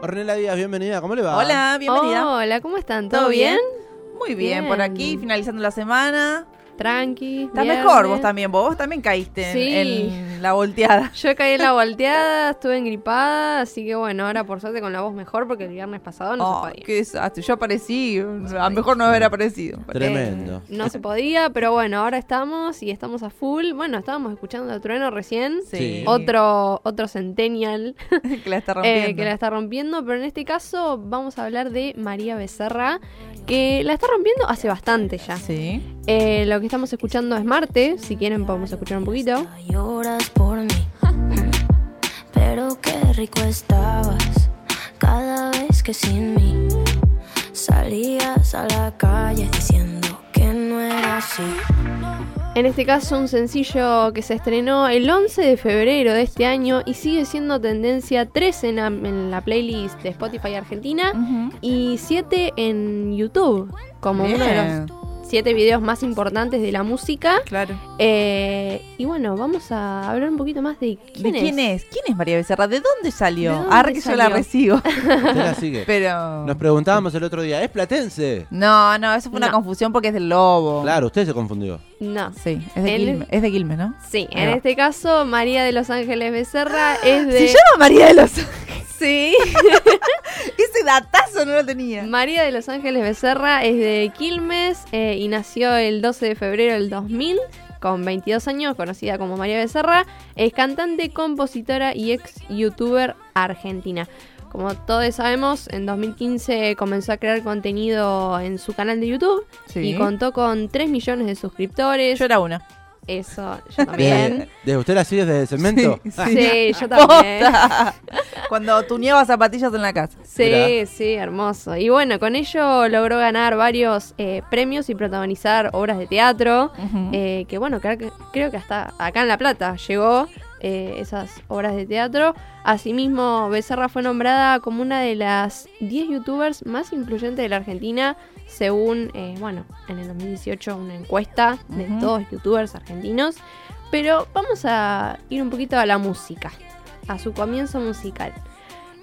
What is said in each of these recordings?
Ornella Díaz, bienvenida, ¿cómo le va? Hola, bienvenida. Hola, ¿cómo están? ¿Todo, ¿Todo bien? bien? Muy bien, por Bien. aquí, finalizando la semana. Tranqui. Viernes. mejor vos también, vos, vos también caíste en- Sí. en, la volteada. Yo caí en la volteada, estuve engripada, así que bueno, ahora por suerte con la voz mejor porque el viernes pasado no Oh, se podía. qué desastre. Yo aparecí, a lo mejor no haber aparecido. Tremendo. Eh, no se podía, pero bueno, ahora estamos y estamos a full. Bueno, estábamos escuchando a Trueno recién. Sí. Otro, otro centennial que la está eh, rompiendo. que la está rompiendo, pero en este caso vamos a hablar de María Becerra, que la está rompiendo hace bastante ya. Sí. Eh, lo que estamos escuchando es Marte, si quieren podemos escuchar un poquito. Lloras por mí, pero qué rico estabas cada vez que sin mí salías a la calle diciendo que no era así. En este caso, un sencillo que se estrenó el 11 de febrero de este año y sigue siendo tendencia 3 en la, en la playlist de Spotify Argentina y 7 en YouTube, como uno de los 7 videos más importantes de la música. Claro. Eh, y bueno, vamos a hablar un poquito más de quién ¿De es. quién es? ¿Quién es María Becerra? ¿De dónde salió? ¿De dónde Ahora que yo la recibo. La sigue. Pero. Nos preguntábamos el otro día, ¿es platense? No, no, eso fue una confusión porque es del lobo. Claro, usted se confundió. No. Sí, es de, Él- Quilmes, es de Quilmes, ¿no? Sí, Ahí en va. este caso, María de Los Ángeles Becerra es de... Se llama María de los Sí. Ese datazo no lo tenía. María de Los Ángeles Becerra es de Quilmes eh, y nació el 12 de febrero del 2000 con 22 años, conocida como María Becerra. Es cantante, compositora y ex youtuber argentina. Como todos sabemos, en 2015 comenzó a crear contenido en su canal de YouTube Sí. y contó con 3 millones de suscriptores. Yo era una. Eso, yo también. ¿Desde, usted la sigue desde Cemento? Sí, Sí, yo también. Posta. Cuando tuneaba zapatillas en la casa. Sí, Mirá. sí, hermoso. Y bueno, con ello logró ganar varios eh, premios y protagonizar obras de teatro. Ujú. eh, que bueno, creo que, creo que hasta acá en La Plata llegó eh, esas obras de teatro. Asimismo, Becerra fue nombrada como una de las 10 youtubers más influyentes de la Argentina, según, eh, bueno, en el 2018 una encuesta de Ujú. todos youtubers argentinos. Pero vamos a ir un poquito a la música, a su comienzo musical.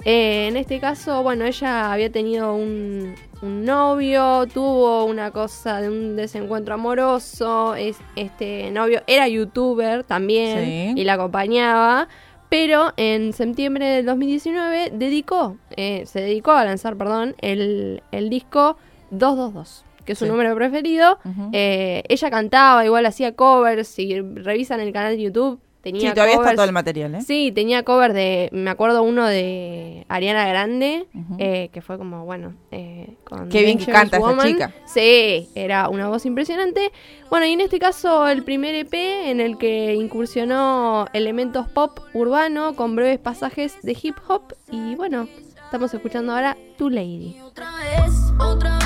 Eh, en este caso, bueno, ella había tenido un, un novio, tuvo una cosa de un desencuentro amoroso, es, este novio era youtuber también Sí. y la acompañaba, pero en septiembre del 2019 dedicó, eh, se dedicó a lanzar, perdón, el, el disco 222, que es su Sí. número preferido. Eh, ella cantaba, igual hacía covers, si revisan el canal de YouTube, tenía sí, todavía está covers todo el material, ¿eh? Sí, tenía cover de, me acuerdo uno de Ariana Grande, Ujú. eh, que fue como, bueno, eh, con Qué bien que canta esa Woman. chica. Sí, era una voz impresionante. Bueno, y en este caso el primer EP en el que incursionó elementos pop urbano con breves pasajes de hip hop. Y bueno, estamos escuchando ahora Tu Lady. Otra vez, otra vez,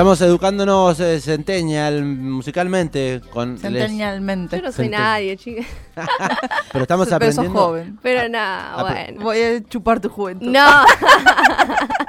Estamos educándonos eh, centennial musicalmente con les- Centenialmente. Yo no soy nadie, chicas. pero estamos Pero sos aprendiendo joven. Pero nada, Ah, bueno. Voy a chupar tu juventud. No. a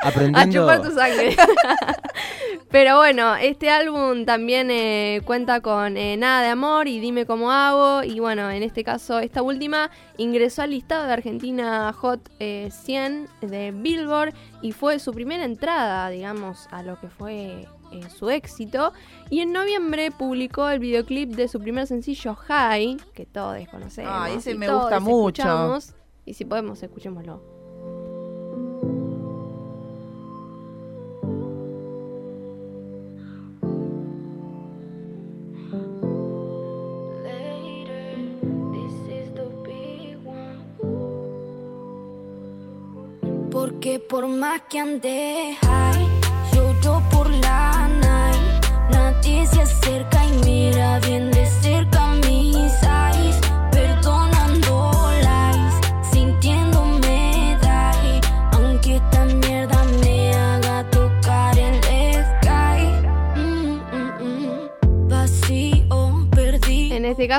aprendiendo chupar tu sangre. Pero bueno, este álbum también eh, cuenta con eh, Nada de Amor y Dime Cómo Hago. Y bueno, en este caso, esta última ingresó al listado de Argentina Hot eh, 100 de Billboard y fue su primera entrada, digamos, a lo que fue eh, su éxito. Y en noviembre publicó el videoclip de su primer sencillo High, que todos conocemos. Ay, ese y me gusta mucho. Y si podemos, escuchémoslo. Porque por más que ande high,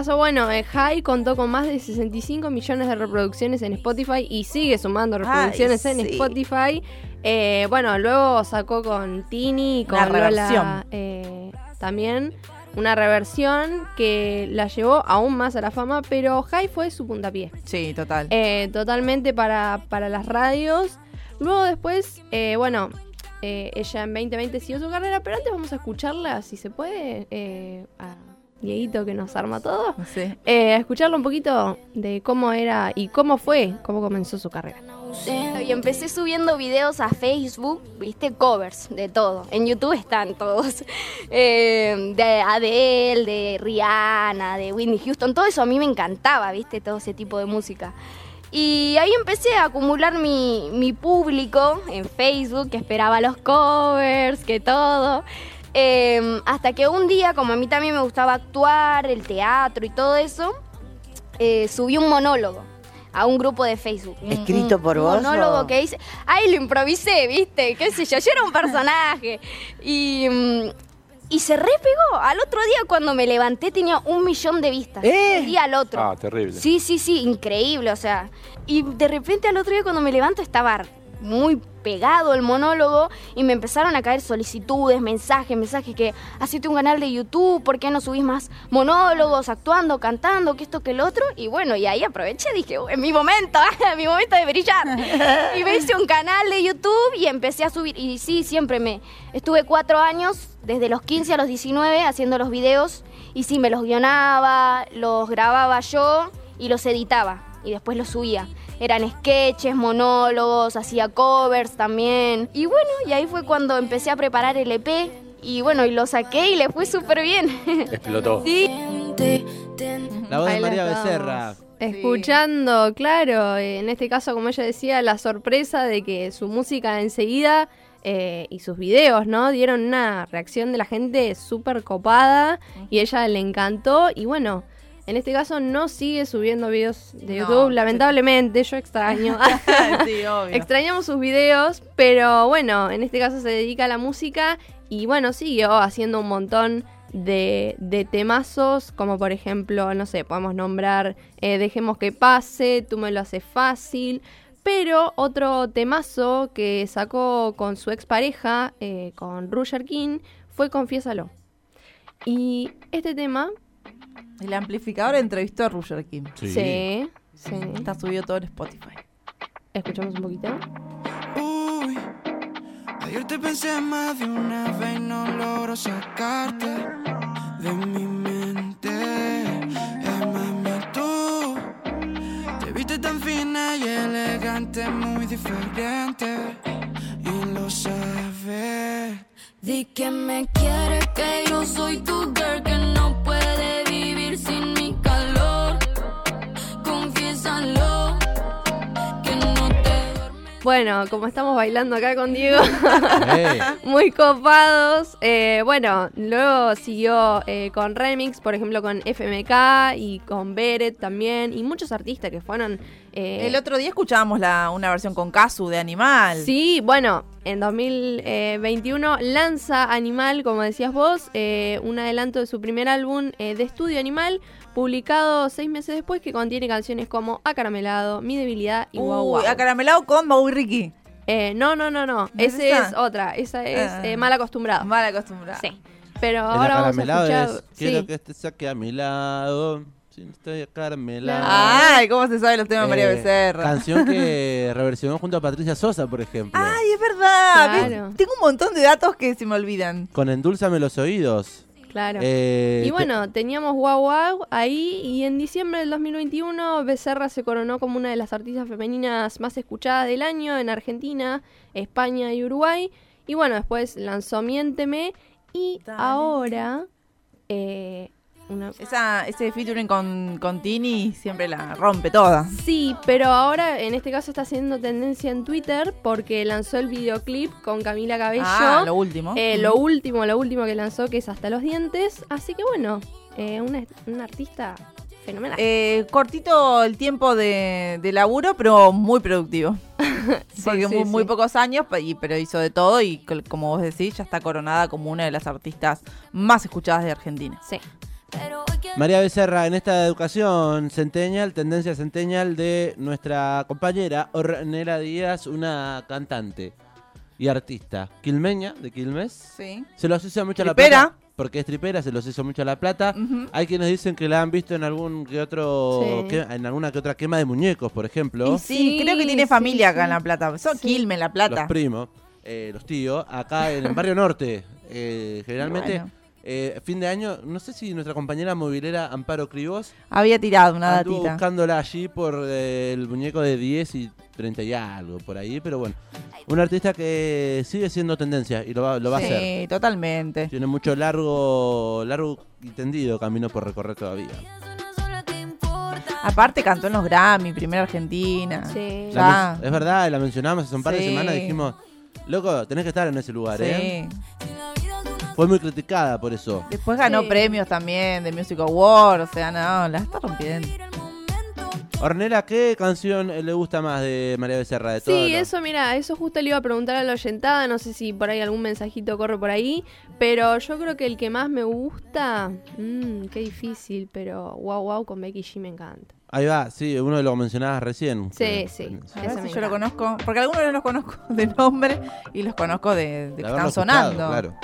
caso, bueno, eh, High contó con más de 65 millones de reproducciones en Spotify y sigue sumando reproducciones en sí. Spotify. Eh, bueno, luego sacó con Tini y con Una Lola reversión. eh, también una reversión que la llevó aún más a la fama, pero High fue su puntapié. Sí, total. Eh, totalmente para, para las radios. Luego después, eh, bueno, eh, ella en 2020 siguió su carrera, pero antes vamos a escucharla, si se puede, eh, a Dieguito que nos arma todo. Sí. Eh, a escucharla un poquito de cómo era y cómo fue, cómo comenzó su carrera. Y empecé subiendo videos a Facebook, viste, covers de todo. En YouTube están todos. Eh, de Adele, de Rihanna, de Whitney Houston, todo eso a mí me encantaba, viste, todo ese tipo de música. Y ahí empecé a acumular mi, mi público en Facebook, que esperaba los covers, que todo. Eh, hasta que un día, como a mí también me gustaba actuar, el teatro y todo eso, eh, subí un monólogo a un grupo de Facebook. Un- ¿Escrito un por vos, monólogo o? que hice. Ahí lo improvisé, ¿viste? ¿Qué sé yo? Yo era un personaje. Y, mm, y se repegó. Al otro día, cuando me levanté, tenía un millón de vistas. ¿Eh? Un día al otro. Ah, terrible. Sí, sí, sí, increíble, o sea. Y de repente al otro día cuando me levanto estaba muy pegado el monólogo y me empezaron a caer solicitudes, mensajes, mensajes que hacete un canal de YouTube, ¿por qué no subís más monólogos, actuando, cantando, que esto, que el otro? Y bueno, y ahí aproveché, dije, "Uh, es mi momento, es mi momento de brillar. y me hice un canal de YouTube y empecé a subir, y sí, siempre me, estuve cuatro años, desde los 15 a los 19, haciendo los videos, y sí, me los guionaba, los grababa yo y los editaba y después los subía. Eran sketches, monólogos, hacía covers también. Y bueno, y ahí fue cuando empecé a preparar el EP y bueno, y lo saqué y le fue súper bien. Explotó. sí. La voz de María Becerra. Escuchando, claro, en este caso, como ella decía, la sorpresa de que su música enseguida eh, y sus videos, ¿no? Dieron una reacción de la gente súper copada y ella le encantó. Y bueno, en este caso no sigue subiendo videos de No, YouTube, sí. lamentablemente, yo extraño. sí, obvio. Extrañamos sus videos, pero bueno, en este caso se dedica a la música y bueno, siguió haciendo un montón de, de temazos, como por ejemplo, no sé, podemos nombrar eh, Dejemos que pase, Tú me lo haces fácil. Pero otro temazo que sacó con su expareja, eh, con Roger King, fue Confiésalo. Y este tema, El amplificador entrevistó a Roger King. sí, sí, Está subido todo en Spotify. escuchamos un poquito. Uy, ayer te pensé más de una vez y no logro sacarte de mi mente. Eh, mami, tú te viste tan fina y elegante, muy diferente. Y lo sabes. Di que me quieres, que yo soy tu girl, que Bueno, como estamos bailando acá con Diego, muy copados. Eh, bueno, luego siguió eh, con remix, por ejemplo con FMK y con Beret también, y muchos artistas que fueron... eh, El otro día escuchábamos la, una versión con Casu de Animal. Sí, bueno, en 2021 lanza Animal, como decías vos, eh, un adelanto de su primer álbum eh, de estudio Animal, publicado seis meses después, que contiene canciones como Acaramelado, Mi Debilidad y Guau Uy, Guau. acaramelado con Mau y Ricky. Eh, no, no, no, no, ¿No es esa es otra, esa es Ah. eh, Mal Acostumbrado. Mal acostumbrada. Sí. Pero el ahora vamos a acaramelado escuchar. es, quiero sí. que te saque a mi lado. Si no estoy acaramelado. Ay, ¿cómo se sabe los temas de María Eh, Becerra? Canción que reversionó junto a Patricia Sosa, por ejemplo. Ay, es verdad. Claro. Tengo un montón de datos que se me olvidan. Con Endulzame los oídos. Claro. Eh, y te- bueno, teníamos Guau Guau ahí y en diciembre del 2021 Becerra se coronó como una de las artistas femeninas más escuchadas del año en Argentina, España y Uruguay. Y bueno, después lanzó Miénteme y Dale. ahora... eh, una... Esa, ese featuring con, con Tini siempre la rompe toda. Sí, pero ahora en este caso está haciendo tendencia en Twitter porque lanzó el videoclip con Camila Cabello. Ah, lo último. Eh, lo último, lo último que lanzó, que es Hasta los Dientes. Así que bueno, eh, una, una artista fenomenal. Eh, cortito el tiempo de, de laburo, pero muy productivo. Sí, Porque sí, muy, muy pocos años, pero hizo de todo y como vos decís, ya está coronada como una de las artistas más escuchadas de Argentina. Sí. María Becerra, en esta educación centennial, tendencia centennial de nuestra compañera Ornella Díaz, una cantante y artista quilmeña de Quilmes. Sí. Se lo asocia mucho a la plata. Porque es tripera, se lo asocia mucho a la plata. Hay quienes dicen que la han visto en algún que otro, Sí. que- en alguna que otra quema de muñecos, por ejemplo. Y sí, Sí, creo que tiene sí, familia acá sí. en La Plata. Son Sí. Quilmes, La Los Plata. primos, eh, los tíos, acá en el barrio norte. eh, generalmente, Bueno. Eh, fin de año, no sé si nuestra compañera movilera Amparo Cribos Había tirado una datita. buscándola allí por eh, el muñeco de 10 y 30 y algo, por ahí, pero bueno. Un artista que sigue siendo tendencia y lo va, lo va a hacer. Sí, totalmente. Tiene mucho largo, largo y tendido camino por recorrer todavía. Aparte cantó en los Grammy, primera Argentina. Sí. La es verdad, la mencionamos hace un par de Sí. semanas, dijimos, loco, tenés que estar en ese lugar, ¿eh? Fue muy criticada por eso. Después ganó Sí. premios también de Music Award, o sea, no, la está rompiendo. Ornella, ¿qué canción eh, le gusta más de María Becerra? De todas Sí, eso, mira, eso justo le iba a preguntar a la oyentada, no sé si por ahí algún mensajito corre por ahí, pero yo creo que el que más me gusta, mmm, qué difícil, pero wow, wow, con Becky G me encanta. Ahí va, sí, uno de los mencionabas recién. Sí, Que- sí. A Ese ver si yo lo conozco, porque algunos no los conozco de nombre y los conozco de, que están sonando. Claro.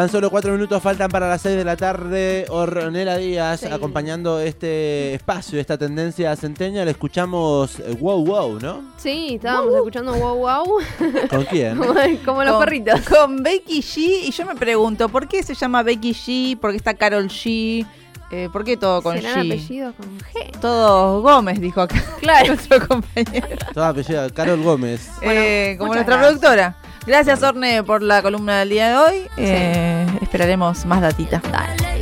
Tan solo cuatro minutos faltan para las 6 de la tarde. Ornella Díaz Sí. acompañando este espacio, esta tendencia centeña. Le escuchamos eh, Wow Wow, ¿no? Sí, estábamos escuchando wow, wow, ¿Con quién? como, como los Con- perritos. Con Becky G. Y yo me pregunto, ¿por qué se llama Becky G? ¿Por qué está Carol G? Eh, ¿Por qué todo con ¿Serán G? apellidos con G? Todos Gómez, dijo acá Claro. nuestro compañero. Toda apellida, Carol Gómez. Eh, como nuestra gracias. productora. Gracias, Orne, por la columna del día de hoy. Eh, esperaremos más datitas. Dale